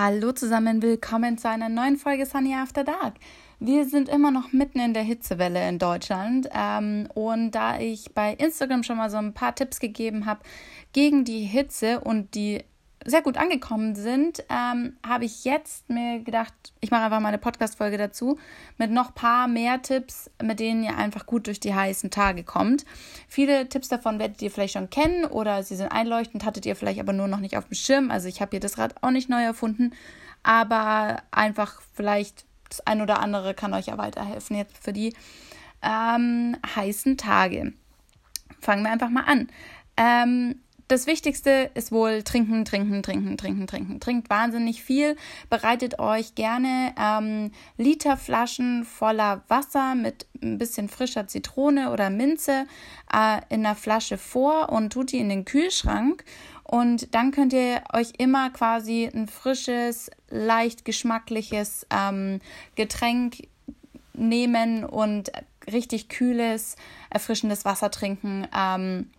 Hallo zusammen, willkommen zu einer neuen Folge Sunny After Dark. Wir sind immer noch mitten in der Hitzewelle in Deutschland ähm, und da ich bei Instagram schon mal so ein paar Tipps gegeben habe gegen die Hitze und die sehr gut angekommen sind, ähm, habe ich jetzt mir gedacht, ich mache einfach mal eine Podcast-Folge dazu mit noch paar mehr Tipps, mit denen ihr einfach gut durch die heißen Tage kommt. Viele Tipps davon werdet ihr vielleicht schon kennen oder sie sind einleuchtend, hattet ihr vielleicht aber nur noch nicht auf dem Schirm. Also ich habe hier das Rad auch nicht neu erfunden, aber einfach vielleicht das ein oder andere kann euch ja weiterhelfen jetzt für die ähm, heißen Tage. Fangen wir einfach mal an. Ähm, das Wichtigste ist wohl trinken, trinken, trinken, trinken, trinken. Trinkt wahnsinnig viel. Bereitet euch gerne ähm, Literflaschen voller Wasser mit ein bisschen frischer Zitrone oder Minze äh, in einer Flasche vor und tut die in den Kühlschrank. Und dann könnt ihr euch immer quasi ein frisches, leicht geschmackliches ähm, Getränk nehmen und richtig kühles, erfrischendes Wasser trinken. Ähm,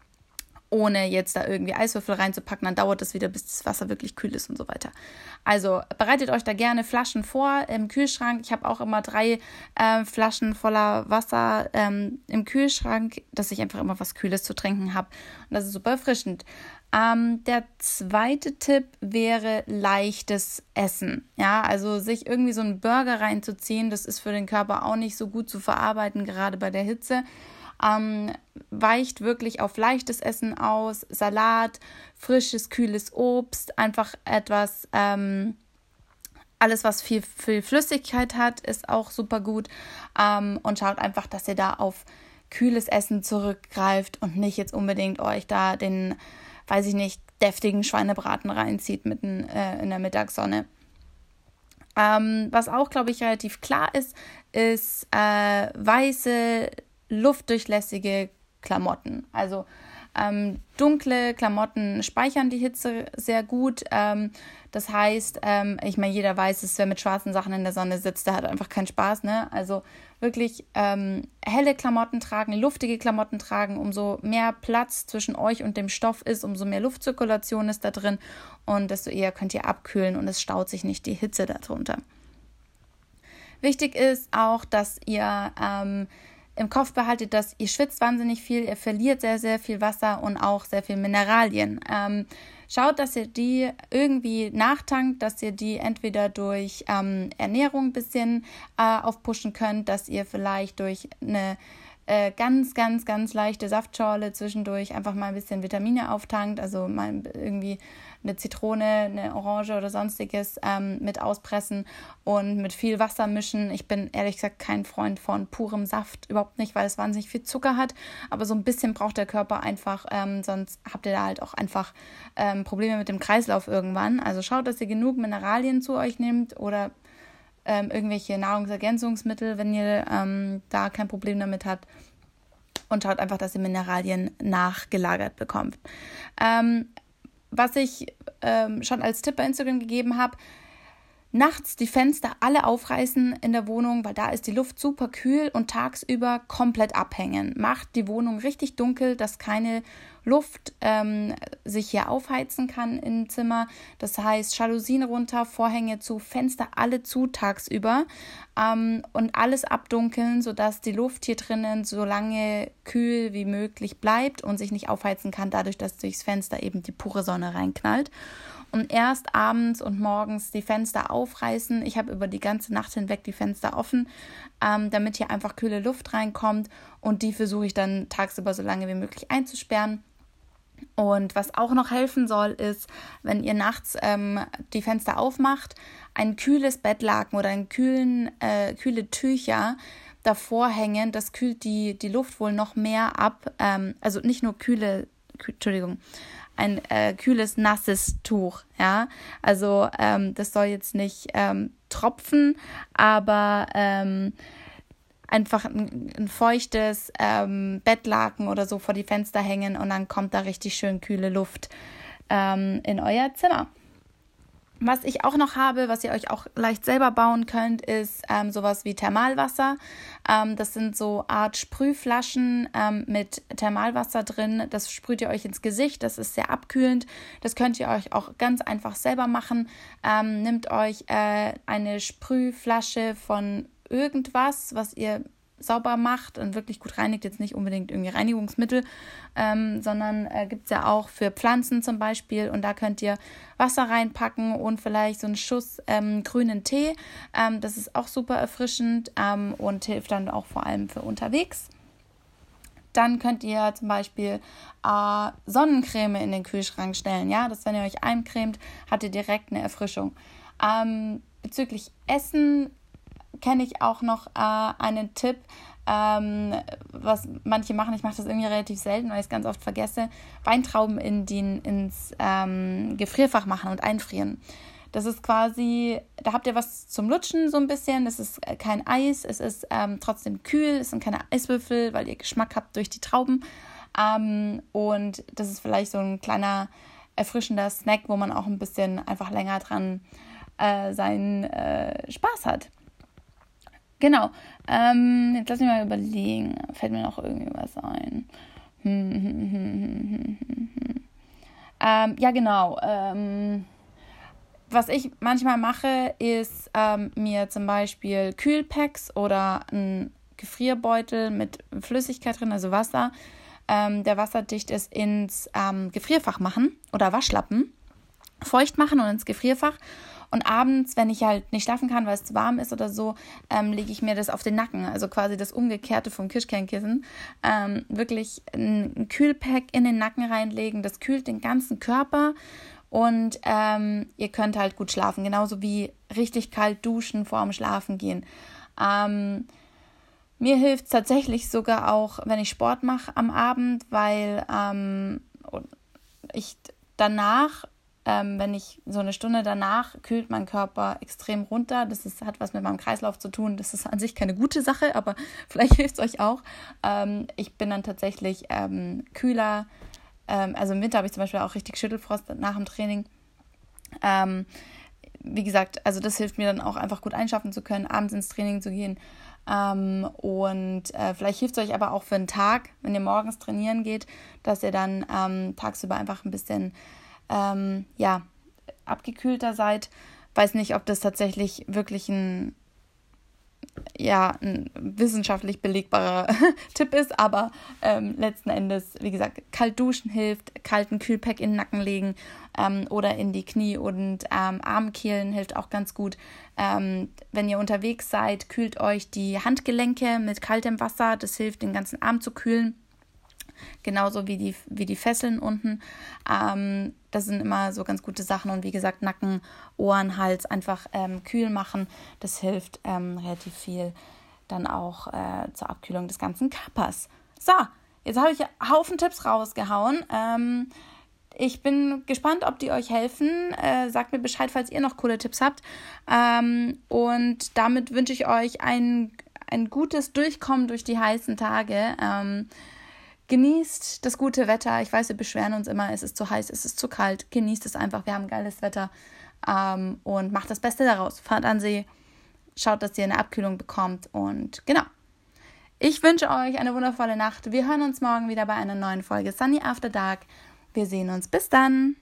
ohne jetzt da irgendwie Eiswürfel reinzupacken, dann dauert es wieder, bis das Wasser wirklich kühl ist und so weiter. Also bereitet euch da gerne Flaschen vor im Kühlschrank. Ich habe auch immer drei äh, Flaschen voller Wasser ähm, im Kühlschrank, dass ich einfach immer was Kühles zu trinken habe. Und das ist super erfrischend. Ähm, der zweite Tipp wäre leichtes Essen. Ja, also sich irgendwie so einen Burger reinzuziehen, das ist für den Körper auch nicht so gut zu verarbeiten, gerade bei der Hitze ähm, weicht wirklich auf leichtes Essen aus, Salat, frisches, kühles Obst, einfach etwas, ähm, alles, was viel, viel Flüssigkeit hat, ist auch super gut. Ähm, und schaut einfach, dass ihr da auf kühles Essen zurückgreift und nicht jetzt unbedingt euch da den, weiß ich nicht, deftigen Schweinebraten reinzieht mitten äh, in der Mittagssonne. Ähm, was auch, glaube ich, relativ klar ist, ist äh, weiße luftdurchlässige Klamotten. Also ähm, dunkle Klamotten speichern die Hitze sehr gut. Ähm, das heißt, ähm, ich meine, jeder weiß es, wer mit schwarzen Sachen in der Sonne sitzt, der hat einfach keinen Spaß. Ne? Also wirklich ähm, helle Klamotten tragen, luftige Klamotten tragen, umso mehr Platz zwischen euch und dem Stoff ist, umso mehr Luftzirkulation ist da drin und desto eher könnt ihr abkühlen und es staut sich nicht die Hitze darunter. Wichtig ist auch, dass ihr ähm, im Kopf behaltet, dass ihr schwitzt wahnsinnig viel, ihr verliert sehr, sehr viel Wasser und auch sehr viel Mineralien. Ähm, schaut, dass ihr die irgendwie nachtankt, dass ihr die entweder durch ähm, Ernährung ein bisschen äh, aufpushen könnt, dass ihr vielleicht durch eine äh, ganz, ganz, ganz leichte Saftschorle zwischendurch einfach mal ein bisschen Vitamine auftankt, also mal irgendwie eine Zitrone, eine Orange oder sonstiges ähm, mit auspressen und mit viel Wasser mischen. Ich bin ehrlich gesagt kein Freund von purem Saft, überhaupt nicht, weil es wahnsinnig viel Zucker hat, aber so ein bisschen braucht der Körper einfach, ähm, sonst habt ihr da halt auch einfach ähm, Probleme mit dem Kreislauf irgendwann. Also schaut, dass ihr genug Mineralien zu euch nehmt oder ähm, irgendwelche Nahrungsergänzungsmittel, wenn ihr ähm, da kein Problem damit habt. Und schaut einfach, dass ihr Mineralien nachgelagert bekommt. Ähm, was ich ähm, schon als Tipp bei Instagram gegeben habe, nachts die Fenster alle aufreißen in der Wohnung, weil da ist die Luft super kühl und tagsüber komplett abhängen. Macht die Wohnung richtig dunkel, dass keine Luft ähm, sich hier aufheizen kann im Zimmer. Das heißt, Jalousien runter, Vorhänge zu, Fenster alle zu tagsüber ähm, und alles abdunkeln, sodass die Luft hier drinnen so lange kühl wie möglich bleibt und sich nicht aufheizen kann, dadurch, dass durchs Fenster eben die pure Sonne reinknallt und erst abends und morgens die Fenster aufreißen. Ich habe über die ganze Nacht hinweg die Fenster offen, ähm, damit hier einfach kühle Luft reinkommt und die versuche ich dann tagsüber so lange wie möglich einzusperren. Und was auch noch helfen soll, ist, wenn ihr nachts ähm, die Fenster aufmacht, ein kühles Bettlaken oder ein kühlen, äh, kühle Tücher davor hängen. Das kühlt die, die Luft wohl noch mehr ab. Ähm, also nicht nur kühle, kühl, Entschuldigung, ein äh, kühles, nasses Tuch. Ja, also ähm, das soll jetzt nicht ähm, tropfen, aber ähm, einfach ein, ein feuchtes ähm, Bettlaken oder so vor die Fenster hängen und dann kommt da richtig schön kühle Luft ähm, in euer Zimmer. Was ich auch noch habe, was ihr euch auch leicht selber bauen könnt, ist ähm, sowas wie Thermalwasser. Ähm, das sind so Art Sprühflaschen ähm, mit Thermalwasser drin. Das sprüht ihr euch ins Gesicht. Das ist sehr abkühlend. Das könnt ihr euch auch ganz einfach selber machen. Ähm, nehmt euch äh, eine Sprühflasche von irgendwas, was ihr sauber macht und wirklich gut reinigt, jetzt nicht unbedingt irgendwie Reinigungsmittel, ähm, sondern äh, gibt es ja auch für Pflanzen zum Beispiel und da könnt ihr Wasser reinpacken und vielleicht so einen Schuss ähm, grünen Tee. Ähm, das ist auch super erfrischend ähm, und hilft dann auch vor allem für unterwegs. Dann könnt ihr zum Beispiel äh, Sonnencreme in den Kühlschrank stellen. Ja, dass wenn ihr euch eincremt, habt ihr direkt eine Erfrischung. Ähm, bezüglich Essen kenne ich auch noch äh, einen Tipp, ähm, was manche machen. Ich mache das irgendwie relativ selten, weil ich es ganz oft vergesse. Weintrauben in den, ins ähm, Gefrierfach machen und einfrieren. Das ist quasi, da habt ihr was zum Lutschen so ein bisschen. Das ist kein Eis, es ist ähm, trotzdem kühl, es sind keine Eiswürfel, weil ihr Geschmack habt durch die Trauben. Ähm, und das ist vielleicht so ein kleiner erfrischender Snack, wo man auch ein bisschen einfach länger dran äh, seinen äh, Spaß hat. Genau. Ähm, jetzt lass mich mal überlegen. Fällt mir noch irgendwie was ein. Hm, hm, hm, ähm, ja, genau. Ähm, was ich manchmal mache, ist ähm, mir zum Beispiel Kühlpacks oder ein Gefrierbeutel mit Flüssigkeit drin, also Wasser, ähm, der wasserdicht ist, ins ähm, Gefrierfach machen oder Waschlappen feucht machen und ins Gefrierfach und abends, wenn ich halt nicht schlafen kann, weil es zu warm ist oder so, ähm, lege ich mir das auf den Nacken. Also quasi das Umgekehrte vom Kirschkernkissen. Ähm, wirklich ein, ein Kühlpack in den Nacken reinlegen. Das kühlt den ganzen Körper. Und ähm, ihr könnt halt gut schlafen. Genauso wie richtig kalt duschen vor dem Schlafen gehen. Ähm, mir hilft es tatsächlich sogar auch, wenn ich Sport mache am Abend, weil ähm, ich danach ähm, wenn ich so eine Stunde danach kühlt mein Körper extrem runter. Das ist, hat was mit meinem Kreislauf zu tun. Das ist an sich keine gute Sache, aber vielleicht hilft es euch auch. Ähm, ich bin dann tatsächlich ähm, kühler. Ähm, also im Winter habe ich zum Beispiel auch richtig Schüttelfrost nach dem Training. Ähm, wie gesagt, also das hilft mir dann auch einfach gut einschaffen zu können, abends ins Training zu gehen. Ähm, und äh, vielleicht hilft es euch aber auch für einen Tag, wenn ihr morgens trainieren geht, dass ihr dann ähm, tagsüber einfach ein bisschen ähm, ja, abgekühlter seid. Weiß nicht, ob das tatsächlich wirklich ein, ja, ein wissenschaftlich belegbarer Tipp ist, aber ähm, letzten Endes, wie gesagt, kalt duschen hilft, kalten Kühlpack in den Nacken legen ähm, oder in die Knie und ähm, Armkehlen hilft auch ganz gut. Ähm, wenn ihr unterwegs seid, kühlt euch die Handgelenke mit kaltem Wasser, das hilft, den ganzen Arm zu kühlen genauso wie die, wie die Fesseln unten. Ähm, das sind immer so ganz gute Sachen und wie gesagt, Nacken, Ohren, Hals einfach ähm, kühl machen. Das hilft ähm, relativ viel dann auch äh, zur Abkühlung des ganzen Körpers. So, jetzt habe ich Haufen Tipps rausgehauen. Ähm, ich bin gespannt, ob die euch helfen. Äh, sagt mir Bescheid, falls ihr noch coole Tipps habt. Ähm, und damit wünsche ich euch ein, ein gutes Durchkommen durch die heißen Tage. Ähm, Genießt das gute Wetter. Ich weiß, wir beschweren uns immer, es ist zu heiß, es ist zu kalt. Genießt es einfach. Wir haben geiles Wetter. Ähm, und macht das Beste daraus. Fahrt an See. Schaut, dass ihr eine Abkühlung bekommt. Und genau. Ich wünsche euch eine wundervolle Nacht. Wir hören uns morgen wieder bei einer neuen Folge Sunny After Dark. Wir sehen uns. Bis dann.